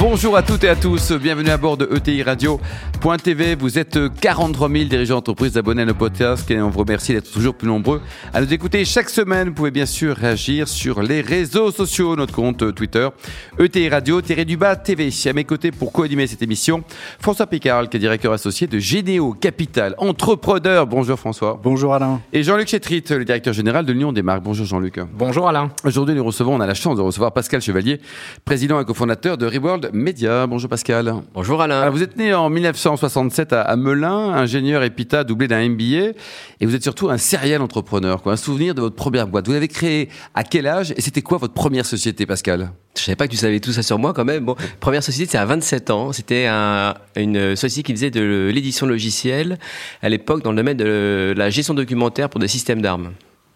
Bonjour à toutes et à tous, bienvenue à bord de ETI Radio.tv. Vous êtes 43 000 dirigeants d'entreprise abonnés à nos podcasts et on vous remercie d'être toujours plus nombreux à nous écouter chaque semaine. Vous pouvez bien sûr réagir sur les réseaux sociaux, notre compte Twitter, ETI Radio, du bas TV. À mes côtés pour co-animer cette émission, François Picard, qui est directeur associé de Généo Capital, entrepreneur. Bonjour François. Bonjour Alain. Et Jean-Luc Chetrit, le directeur général de l'Union des marques. Bonjour Jean-Luc. Bonjour Alain. Aujourd'hui, nous recevons, on a la chance de recevoir Pascal Chevalier, président et cofondateur de Reworld Média. Bonjour Pascal. Bonjour Alain. vous êtes né en 1967 à, Melun, ingénieur EPITA doublé d'un MBA, et vous êtes surtout un serial entrepreneur. Quoi. Un souvenir de votre première boîte. Vous l'avez créée à quel âge et c'était quoi votre première société, Pascal? Je savais pas que tu savais tout ça sur moi quand même. Bon, première société, c'est à 27 ans. C'était une société qui faisait de l'édition logicielle à l'époque dans le domaine de la gestion documentaire pour des systèmes d'armes.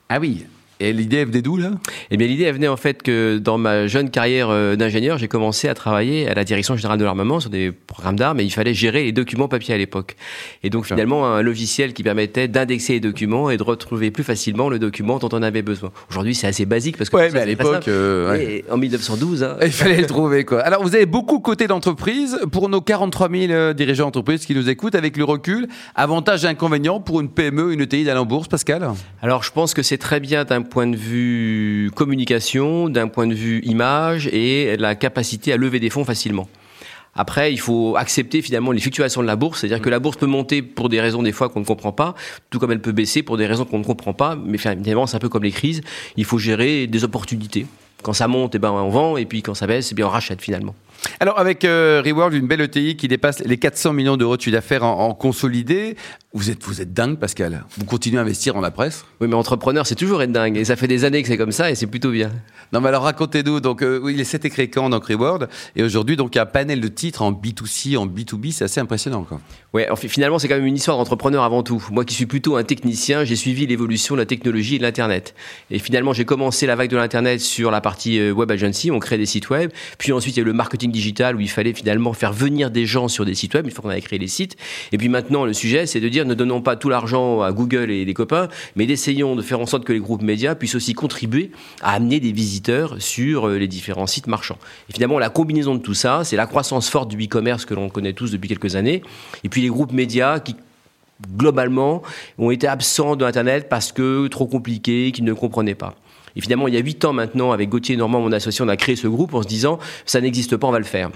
Ah oui, et l'idée, elle venait d'où, là? Eh bien, l'idée, elle venait en fait que dans ma jeune carrière euh, d'ingénieur, j'ai commencé à travailler à la direction générale de l'armement sur des programmes d'armes et il fallait gérer les documents papier à l'époque. Et donc, finalement, un logiciel qui permettait d'indexer les documents et de retrouver plus facilement le document dont on avait besoin. Aujourd'hui, c'est assez basique parce que. Ouais, mais à l'époque. Euh, En 1912. Hein. Il fallait le trouver, quoi. Alors, vous avez beaucoup côté d'entreprise. Pour nos 43 000 euh, dirigeants d'entreprise qui nous écoutent, avec le recul, avantages et inconvénients pour une PME, une ETI d'aller en bourse, Pascal? Alors, je pense que c'est très bien d'un point de vue communication, d'un point de vue image et la capacité à lever des fonds facilement. Après, il faut accepter finalement les fluctuations de la bourse, c'est-à-dire que la bourse peut monter pour des raisons des fois qu'on ne comprend pas, tout comme elle peut baisser pour des raisons qu'on ne comprend pas, mais finalement c'est un peu comme les crises, il faut gérer des opportunités. Quand ça monte, eh ben, on vend, et puis quand ça baisse, eh bien, on rachète finalement. Alors avec euh, Reworld, une belle ETI qui dépasse les 400 millions d'euros de chiffre d'affaires en, en, consolidé, vous êtes, vous êtes dingue Pascal. Vous continuez à investir dans la presse? Oui mais entrepreneur c'est toujours être dingue et ça fait des années que c'est comme ça et c'est plutôt bien. Non mais alors racontez-nous, donc euh, oui, il s'est écrit quand donc Reworld et aujourd'hui donc il y a un panel de titres en B2C, en B2B, c'est assez impressionnant quoi. Ouais, finalement c'est quand même une histoire d'entrepreneur avant tout. Moi qui suis plutôt un technicien, j'ai suivi l'évolution de la technologie et de l'internet. Et finalement j'ai commencé la vague de l'internet sur la partie euh, web agency, on crée des sites web, puis ensuite il y a eu le marketing digital où il fallait finalement faire venir des gens sur des sites web, une fois qu'on avait créé les sites. Et puis maintenant, le sujet, c'est de dire ne donnons pas tout l'argent à Google et les copains, mais essayons de faire en sorte que les groupes médias puissent aussi contribuer à amener des visiteurs sur euh, les différents sites marchands. Et finalement, la combinaison de tout ça, c'est la croissance forte du e-commerce que l'on connaît tous depuis quelques années, et puis les groupes médias qui globalement ont été absents de Internet parce que trop compliqués, qu'ils ne comprenaient pas. Et finalement, il y a huit ans maintenant, avec Gauthier Normand, mon associé, on a créé ce groupe en se disant, ça n'existe pas, on va le faire.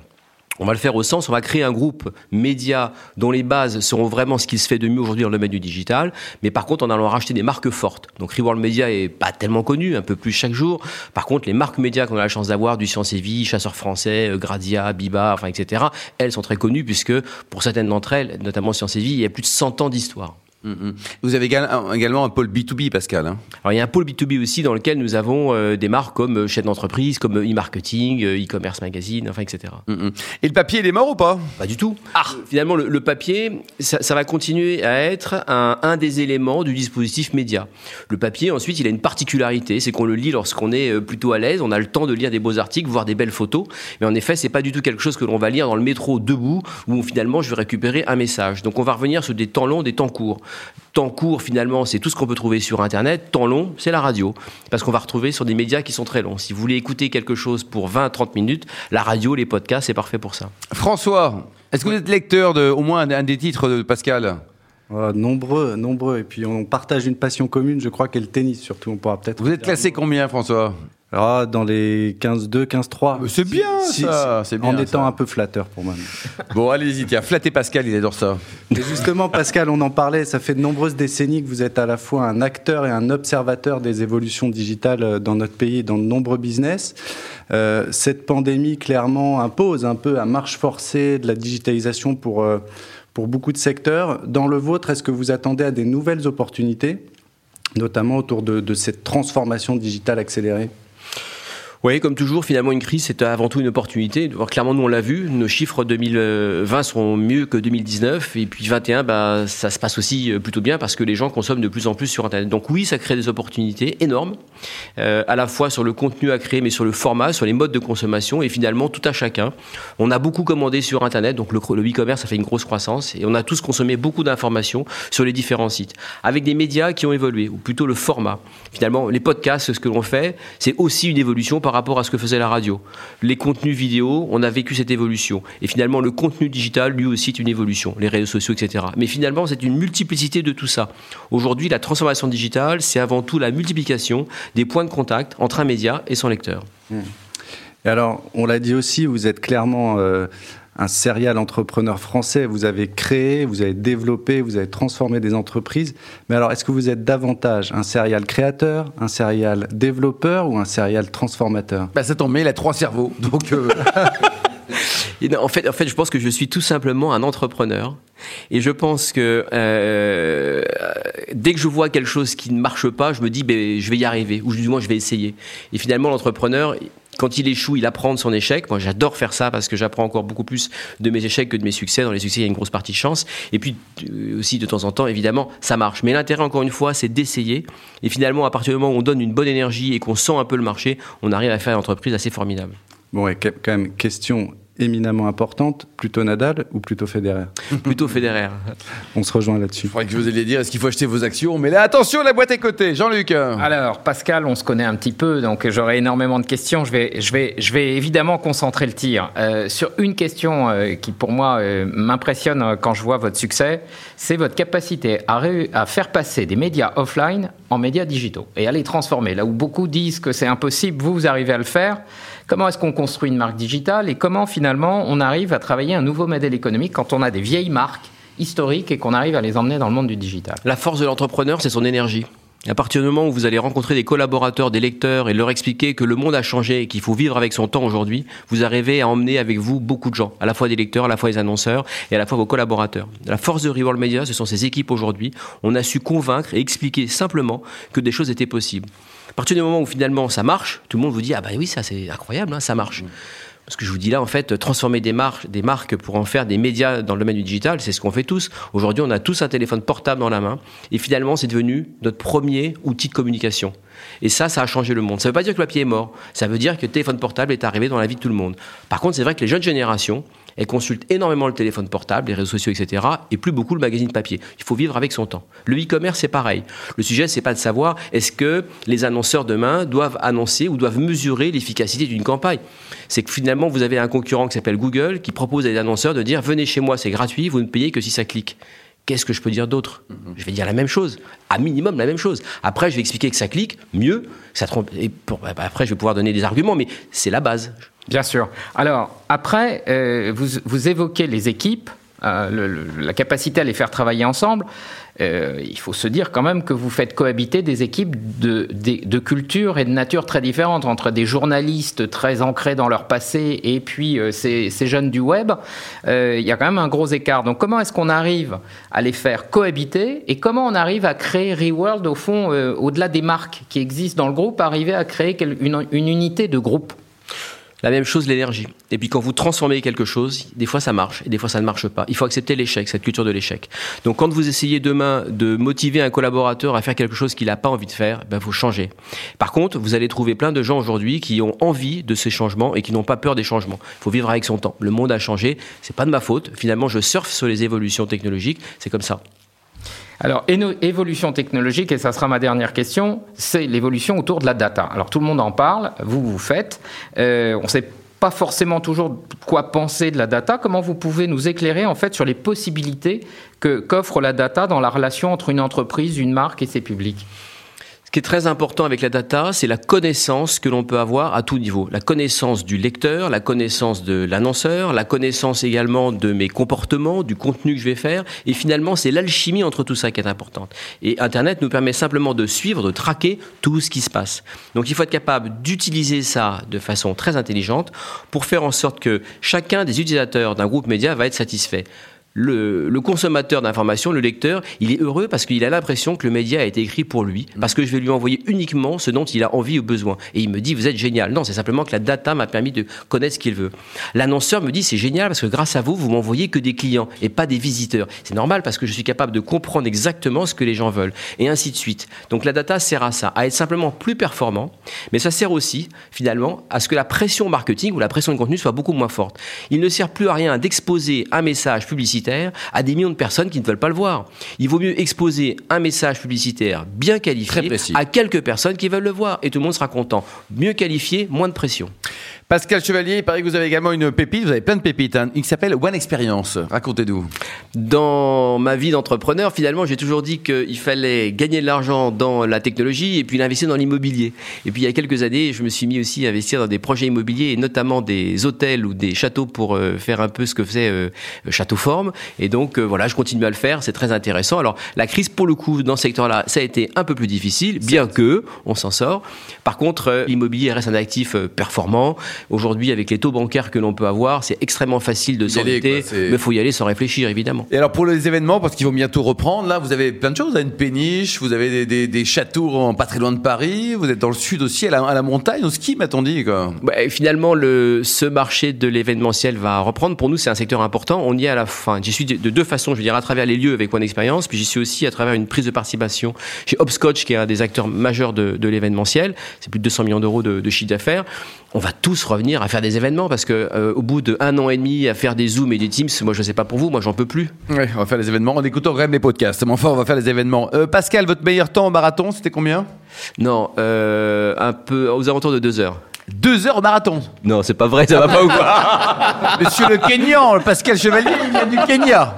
On va le faire au sens, on va créer un groupe média dont les bases seront vraiment ce qui se fait de mieux aujourd'hui dans le domaine du digital, mais par contre en allant racheter des marques fortes. Donc Reworld Media est pas tellement connu, un peu plus chaque jour. Par contre, les marques médias qu'on a la chance d'avoir, du Science et Vie, Chasseurs Français, euh, Gradia, Biba, enfin etc., elles sont très connues puisque pour certaines d'entre elles, notamment Science et Vie, il y a plus de 100 ans d'histoire. Mm, mm. Vous avez également un pôle B2B, Pascal. Hein Alors il y a un pôle B2B aussi dans lequel nous avons euh, des marques comme euh, chaîne d'entreprise, comme euh, e-marketing, e-commerce magazine, enfin etc. Mm, et le papier, il est mort ou pas? Pas du tout. Ah. Finalement, le, papier, ça, va continuer à être un, un, des éléments du dispositif média. Le papier, ensuite, il a une particularité, c'est qu'on le lit lorsqu'on est plutôt à l'aise, on a le temps de lire des beaux articles, voir des belles photos. Mais en effet, c'est pas du tout quelque chose que l'on va lire dans le métro debout, où finalement je vais récupérer un message. Donc on va revenir sur des temps longs, des temps courts. Temps court, finalement, c'est tout ce qu'on peut trouver sur Internet. Temps long, c'est la radio. Parce qu'on va retrouver sur des médias qui sont très longs. Si vous voulez écouter quelque chose pour 20-30 minutes, la radio, les podcasts, c'est parfait pour ça. François, est-ce que vous êtes lecteur de au moins un des titres de Pascal? Nombreux, nombreux. Et puis on partage une passion commune, je crois, qu'est le tennis surtout. On pourra peut-être. Vous êtes classé combien, François? Ah, dans les 15-2, 15-3. C'est bien ça, c'est bien. En étant un peu flatteur pour moi. Bon, allez-y, tiens, flattez Pascal, il adore ça. Et justement, Pascal, on en parlait, ça fait de nombreuses décennies que vous êtes à la fois un acteur et un observateur des évolutions digitales euh, dans notre pays et dans de nombreux business. Euh, cette pandémie, clairement, impose un peu à marche forcée de la digitalisation pour, euh, pour beaucoup de secteurs. Dans le vôtre, est-ce que vous attendez à des nouvelles opportunités, notamment autour de, de cette transformation digitale accélérée? Oui, comme toujours, finalement, une crise, c'est avant tout une opportunité. clairement, nous, on l'a vu, nos chiffres 2020 seront mieux que 2019. Et puis 2021, bah, ça se passe aussi euh, plutôt bien parce que les gens consomment de plus en plus sur Internet. Donc oui, ça crée des opportunités énormes, euh, à la fois sur le contenu à créer, mais sur le format, sur les modes de consommation et finalement tout à chacun. On a beaucoup commandé sur Internet, donc le, e-commerce a fait une grosse croissance et on a tous consommé beaucoup d'informations sur les différents sites, avec des médias qui ont évolué, ou plutôt le format. Finalement, les podcasts, ce que l'on fait, c'est aussi une évolution par rapport à ce que faisait la radio. Les contenus vidéo, on a vécu cette évolution. Et finalement, le contenu digital, lui aussi, est une évolution. Les réseaux sociaux, etc. Mais finalement, c'est une multiplicité de tout ça. Aujourd'hui, la transformation digitale, c'est avant tout la multiplication des points de contact entre un média et son lecteur. Mmh. Et alors, on l'a dit aussi, vous êtes clairement euh, un serial entrepreneur français. Vous avez créé, vous avez développé, vous avez transformé des entreprises. Mais alors, est-ce que vous êtes davantage un serial créateur, un serial développeur ou un serial transformateur? Bah, Ça tombe il a trois cerveaux. Donc. Euh, en, fait, en fait, je pense que je suis tout simplement un entrepreneur. Et je pense que euh, dès que je vois quelque chose qui ne marche pas, je me dis, ben, je vais y arriver, ou du moins je vais essayer. Et finalement, l'entrepreneur, quand il échoue, il apprend de son échec. Moi, j'adore faire ça parce que j'apprends encore beaucoup plus de mes échecs que de mes succès. Dans les succès, il y a une grosse partie de chance. Et puis euh, aussi, de temps en temps, évidemment, ça marche. Mais l'intérêt, encore une fois, c'est d'essayer. Et finalement, à partir du moment où on donne une bonne énergie et qu'on sent un peu le marché, on arrive à faire une entreprise assez formidable. Bon, et quand même, question éminemment importante, plutôt Nadal ou plutôt Federer Plutôt Federer. On se rejoint là-dessus. Il faudrait que je vous allez dire, est-ce qu'il faut acheter vos actions? Mais là, attention, la boîte est cotée. Jean-Luc Alors, Pascal, on se connaît un petit peu, donc j'aurai énormément de questions. Je vais, je vais, je vais évidemment concentrer le tir euh, sur une question euh, qui, pour moi, euh, m'impressionne quand je vois votre succès, c'est votre capacité à, à faire passer des médias offline en médias digitaux et à les transformer. Là où beaucoup disent que c'est impossible, vous, vous arrivez à le faire. Comment est-ce qu'on construit une marque digitale et comment finalement on arrive à travailler un nouveau modèle économique quand on a des vieilles marques historiques et qu'on arrive à les emmener dans le monde du digital? La force de l'entrepreneur, c'est son énergie. À partir du moment où vous allez rencontrer des collaborateurs, des lecteurs et leur expliquer que le monde a changé et qu'il faut vivre avec son temps aujourd'hui, vous arrivez à emmener avec vous beaucoup de gens, à la fois des lecteurs, à la fois des annonceurs et à la fois vos collaborateurs. La force de Reworld Media, ce sont ces équipes aujourd'hui. On a su convaincre et expliquer simplement que des choses étaient possibles. À partir du moment où finalement ça marche, tout le monde vous dit ah bah oui ça c'est incroyable, hein, ça marche. Ce que je vous dis là, en fait, transformer des marques, pour en faire des médias dans le domaine du digital, c'est ce qu'on fait tous. Aujourd'hui, on a tous un téléphone portable dans la main, et finalement, c'est devenu notre premier outil de communication. Et ça, ça a changé le monde. Ça ne veut pas dire que le papier est mort. Ça veut dire que le téléphone portable est arrivé dans la vie de tout le monde. Par contre, c'est vrai que les jeunes générations, elles consultent énormément le téléphone portable, les réseaux sociaux, etc., et plus beaucoup le magazine papier. Il faut vivre avec son temps. Le e-commerce, c'est pareil. Le sujet, c'est pas de savoir est-ce que les annonceurs demain doivent annoncer ou doivent mesurer l'efficacité d'une campagne. C'est que finalement, vous avez un concurrent qui s'appelle Google qui propose à des annonceurs de dire venez chez moi, c'est gratuit, vous ne payez que si ça clique qu'est-ce que je peux dire d'autre? Je vais dire la même chose, à minimum la même chose. Après, je vais expliquer que ça clique mieux, ça trompe, et bah, après, je vais pouvoir donner des arguments, mais c'est la base. Bien sûr. Alors, après, euh, vous, vous, évoquez les équipes, euh, la capacité à les faire travailler ensemble. Euh, il faut se dire quand même que vous faites cohabiter des équipes de, de, culture et de nature très différentes, entre des journalistes très ancrés dans leur passé et puis euh, ces, jeunes du web. Il y a quand même un gros écart. Donc comment est-ce qu'on arrive à les faire cohabiter et comment on arrive à créer Reworld au fond, au-delà des marques qui existent dans le groupe, arriver à créer une unité de groupe? La même chose, l'énergie. Et puis quand vous transformez quelque chose, des fois ça marche et des fois ça ne marche pas. Il faut accepter l'échec, cette culture de l'échec. Donc quand vous essayez demain de motiver un collaborateur à faire quelque chose qu'il n'a pas envie de faire, ben, faut changer. Par contre, vous allez trouver plein de gens aujourd'hui qui ont envie de ces changements et qui n'ont pas peur des changements. Il faut vivre avec son temps. Le monde a changé, c'est pas de ma faute. Finalement, je surfe sur les évolutions technologiques, c'est comme ça. Alors, évolution technologique, et ça sera ma dernière question, c'est l'évolution autour de la data. Alors, tout le monde en parle, vous, vous faites. Euh, on ne sait pas forcément toujours quoi penser de la data. Comment vous pouvez nous éclairer, en fait, sur les possibilités qu'offre la data dans la relation entre une entreprise, une marque et ses publics? Ce qui est très important avec la data, c'est la connaissance que l'on peut avoir à tout niveau. La connaissance du lecteur, la connaissance de l'annonceur, la connaissance également de mes comportements, du contenu que je vais faire. Et finalement, c'est l'alchimie entre tout ça qui est importante. Et Internet nous permet simplement de suivre, de traquer tout ce qui se passe. Donc il faut être capable d'utiliser ça de façon très intelligente pour faire en sorte que chacun des utilisateurs d'un groupe média va être satisfait le, le consommateur d'information, le lecteur, il est heureux parce qu'il a l'impression que le média a été écrit pour lui, parce que je vais lui envoyer uniquement ce dont il a envie ou besoin. Et il me dit, vous êtes génial. Non, c'est simplement que la data m'a permis de connaître ce qu'il veut. L'annonceur me dit, c'est génial parce que grâce à vous, vous m'envoyez que des clients et pas des visiteurs. C'est normal parce que je suis capable de comprendre exactement ce que les gens veulent. Et ainsi de suite. Donc la data sert à ça, à être simplement plus performant, mais ça sert aussi, finalement, à ce que la pression marketing ou la pression de contenu soit beaucoup moins forte. Il ne sert plus à rien d'exposer un message publicitaire à des millions de personnes qui ne veulent pas le voir. Il vaut mieux exposer un message publicitaire bien qualifié à quelques personnes qui veulent le voir et tout le monde sera content. Mieux qualifié, moins de pression. Pascal Chevalier, il paraît que vous avez également une pépite, vous avez plein de pépites, hein, qui s'appelle One Experience. Racontez-nous. Dans ma vie d'entrepreneur, finalement, j'ai toujours dit qu'il fallait gagner de l'argent dans la technologie et puis l'investir dans l'immobilier. Et puis il y a quelques années, je me suis mis aussi à investir dans des projets immobiliers et notamment des hôtels ou des châteaux pour euh, faire un peu ce que faisait euh, Château Forme. Et donc euh, voilà, je continue à le faire, c'est très intéressant. Alors la crise, pour le coup, dans ce secteur-là, ça a été un peu plus difficile, bien que on s'en sort. Par contre, l'immobilier reste un actif performant. Aujourd'hui, avec les taux bancaires que l'on peut avoir, c'est extrêmement facile de s'endetter, mais il faut y aller sans réfléchir, évidemment. Et alors pour les événements, parce qu'ils vont bientôt reprendre, là, vous avez plein de choses. Vous avez une péniche, vous avez des, châteaux en, pas très loin de Paris, vous êtes dans le sud aussi, à la, montagne, au ski, m'a-t-on dit. Quoi. Bah, finalement, le, ce marché de l'événementiel va reprendre. Pour nous, c'est un secteur important. On y est à la fin. J'y suis de, deux façons. Je veux dire, à travers les lieux avec One Experience, puis j'y suis aussi à travers une prise de participation chez Hopscotch, qui est un des acteurs majeurs de, l'événementiel. C'est plus de 200 millions d'euros de, de chiffre d'affaires. On va tous revenir à faire des événements parce que euh, au bout de un an et demi à faire des zooms et des teams, moi je sais pas pour vous, moi j'en peux plus. Oui, on va faire des événements en écoutant quand même les podcasts. Mais enfin, on va faire des événements. Euh, Pascal, votre meilleur temps au marathon, c'était combien? Non, euh, un peu aux alentours de deux heures. Deux heures au marathon? Non, c'est pas vrai, ça va pas ou quoi? Monsieur le Kenyan, Pascal Chevalier, il vient du Kenya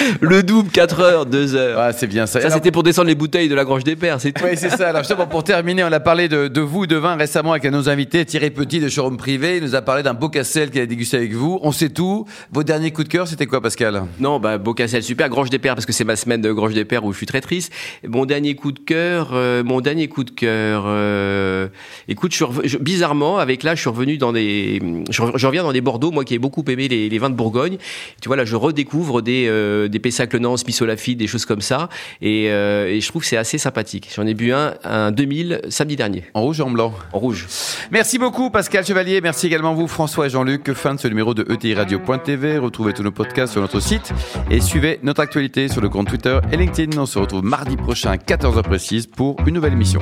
le double, 4 heures, 2 heures. Ah, c'est bien ça. Ça, c'était pour descendre les bouteilles de la Grange des Pères, c'est tout. Oui, c'est ça. Alors, justement, pour terminer, on a parlé de, vous, de vin récemment avec un de nos invités, Thierry Petit de Showroom Privé. Il nous a parlé d'un Bocassel qu'il a dégusté avec vous. On sait tout. Vos derniers coups de cœur, c'était quoi, Pascal? Non, bah, Bocassel, super. Grange des Pères, parce que c'est ma semaine de Grange des Pères où je suis très triste. Mon dernier coup de cœur, euh, mon dernier coup de cœur, euh, écoute, je bizarrement, avec là, je suis revenu dans des, je, reviens dans des Bordeaux, moi qui ai beaucoup aimé les, vins de Bourgogne. Tu vois, là, je redécouvre des, euh, des Pessac Solafide, des choses comme ça. Euh, et, je trouve que c'est assez sympathique. J'en ai bu un, un 2000 samedi dernier. En rouge ou en blanc En rouge. Merci beaucoup Pascal Chevalier. Merci également vous François et Jean-Luc. Fin de ce numéro de ETI Radio.tv. Retrouvez tous nos podcasts sur notre site et suivez notre actualité sur le compte Twitter et LinkedIn. On se retrouve mardi prochain à 14h précise pour une nouvelle émission.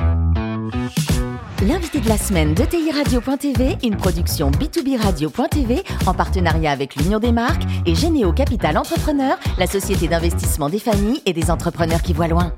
L'invité de la semaine de TI Radio.tv, une production B2B Radio.tv en partenariat avec l'Union des marques et Généo Capital Entrepreneur, la société d'investissement des familles et des entrepreneurs qui voient loin.